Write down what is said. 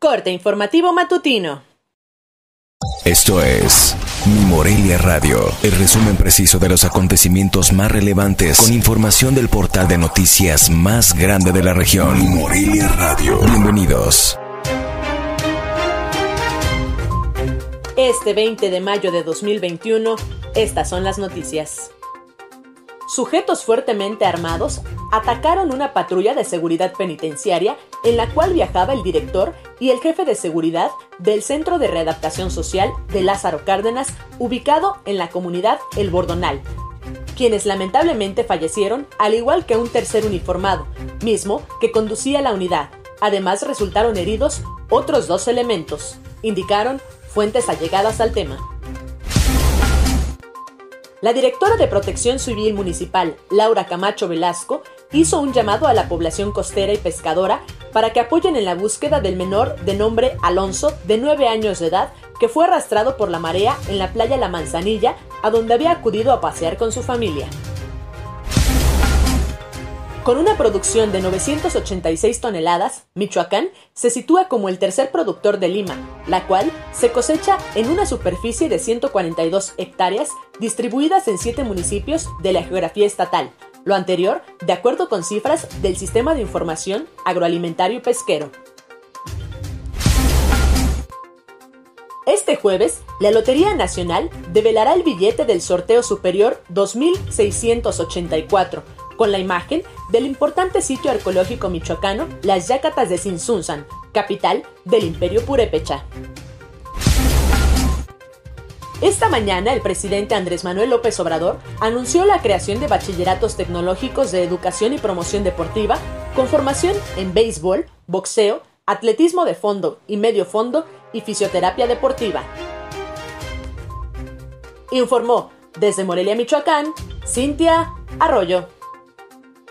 Corte informativo matutino. Esto es Mi Morelia Radio, el resumen preciso de los acontecimientos más relevantes con información del portal de noticias más grande de la región. Mi Morelia Radio. Bienvenidos. Este 20 de mayo de 2021, estas son las noticias. Sujetos fuertemente armados atacaron una patrulla de seguridad penitenciaria en la cual viajaba el director y el jefe de seguridad del Centro de Readaptación Social de Lázaro Cárdenas, ubicado en la comunidad El Bordonal, quienes lamentablemente fallecieron, al igual que un tercer uniformado, mismo que conducía la unidad. Además resultaron heridos otros dos elementos, indicaron fuentes allegadas al tema. La directora de Protección Civil Municipal, Laura Camacho Velasco, hizo un llamado a la población costera y pescadora para que apoyen en la búsqueda del menor de nombre Alonso, de 9 años de edad, que fue arrastrado por la marea en la playa La Manzanilla, a donde había acudido a pasear con su familia. Con una producción de 986 toneladas, Michoacán se sitúa como el tercer productor de lima, la cual se cosecha en una superficie de 142 hectáreas distribuidas en siete municipios de la geografía estatal, lo anterior de acuerdo con cifras del Sistema de Información Agroalimentario y Pesquero. Este jueves, la Lotería Nacional develará el billete del sorteo superior 2684, con la imagen del importante sitio arqueológico michoacano Las Yacatas de Sinsunzan, capital del Imperio Purépecha. Esta mañana el presidente Andrés Manuel López Obrador anunció la creación de bachilleratos tecnológicos de educación y promoción deportiva con formación en béisbol, boxeo, atletismo de fondo y medio fondo y fisioterapia deportiva. Informó desde Morelia, Michoacán, Cintia Arroyo.